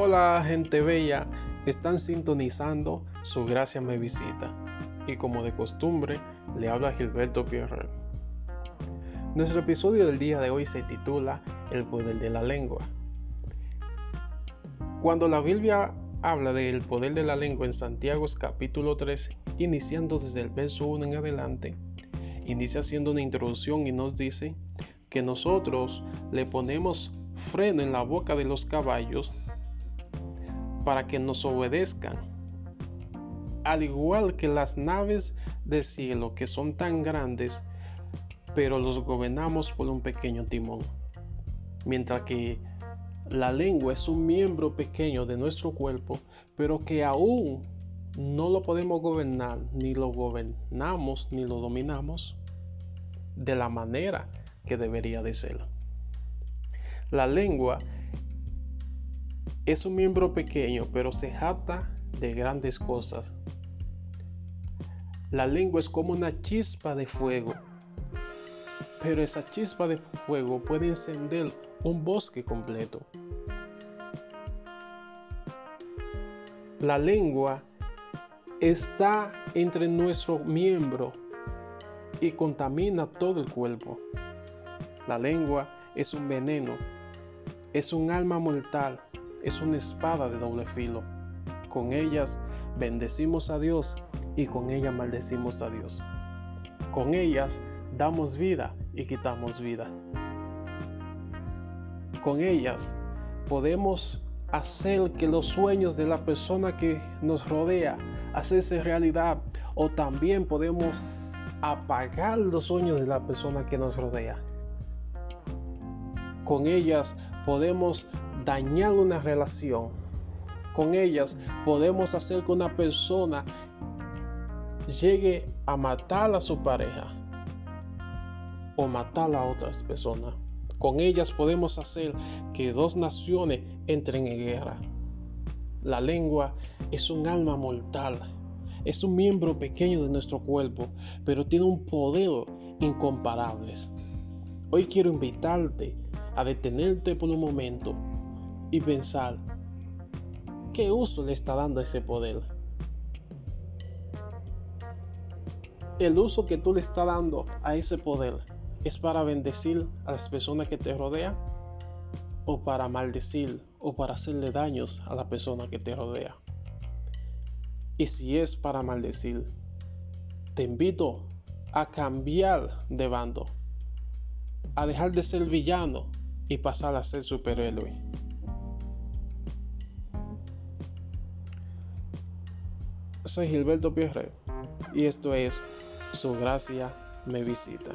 Hola gente bella, están sintonizando Su Gracia me visita y como de costumbre le habla Gilberto Pierre. Nuestro episodio del día de hoy se titula El poder de la lengua. Cuando la Biblia habla del poder de la lengua en Santiago capítulo 3, iniciando desde el verso 1 en adelante, inicia haciendo una introducción y nos dice que nosotros le ponemos freno en la boca de los caballos para que nos obedezcan. Al igual que las naves de cielo que son tan grandes, pero los gobernamos por un pequeño timón. Mientras que la lengua es un miembro pequeño de nuestro cuerpo, pero que aún no lo podemos gobernar, ni lo gobernamos, ni lo dominamos de la manera que debería de ser. La lengua es un miembro pequeño, pero se jata de grandes cosas. La lengua es como una chispa de fuego, pero esa chispa de fuego puede encender un bosque completo. La lengua está entre nuestro miembro y contamina todo el cuerpo. La lengua es un veneno, es un alma mortal es una espada de doble filo. Con ellas bendecimos a Dios y con ellas maldecimos a Dios. Con ellas damos vida y quitamos vida. Con ellas podemos hacer que los sueños de la persona que nos rodea hacerse realidad o también podemos apagar los sueños de la persona que nos rodea. Con ellas podemos dañar una relación. Con ellas podemos hacer que una persona llegue a matar a su pareja o matar a otras personas. Con ellas podemos hacer que dos naciones entren en guerra. La lengua es un alma mortal, es un miembro pequeño de nuestro cuerpo, pero tiene un poder incomparable. Hoy quiero invitarte a detenerte por un momento y pensar qué uso le está dando ese poder. El uso que tú le estás dando a ese poder es para bendecir a las personas que te rodean o para maldecir o para hacerle daños a la persona que te rodea. Y si es para maldecir, te invito a cambiar de bando, a dejar de ser villano y pasar a ser superhéroe. Soy Gilberto Pierre y esto es Su Gracia me visita.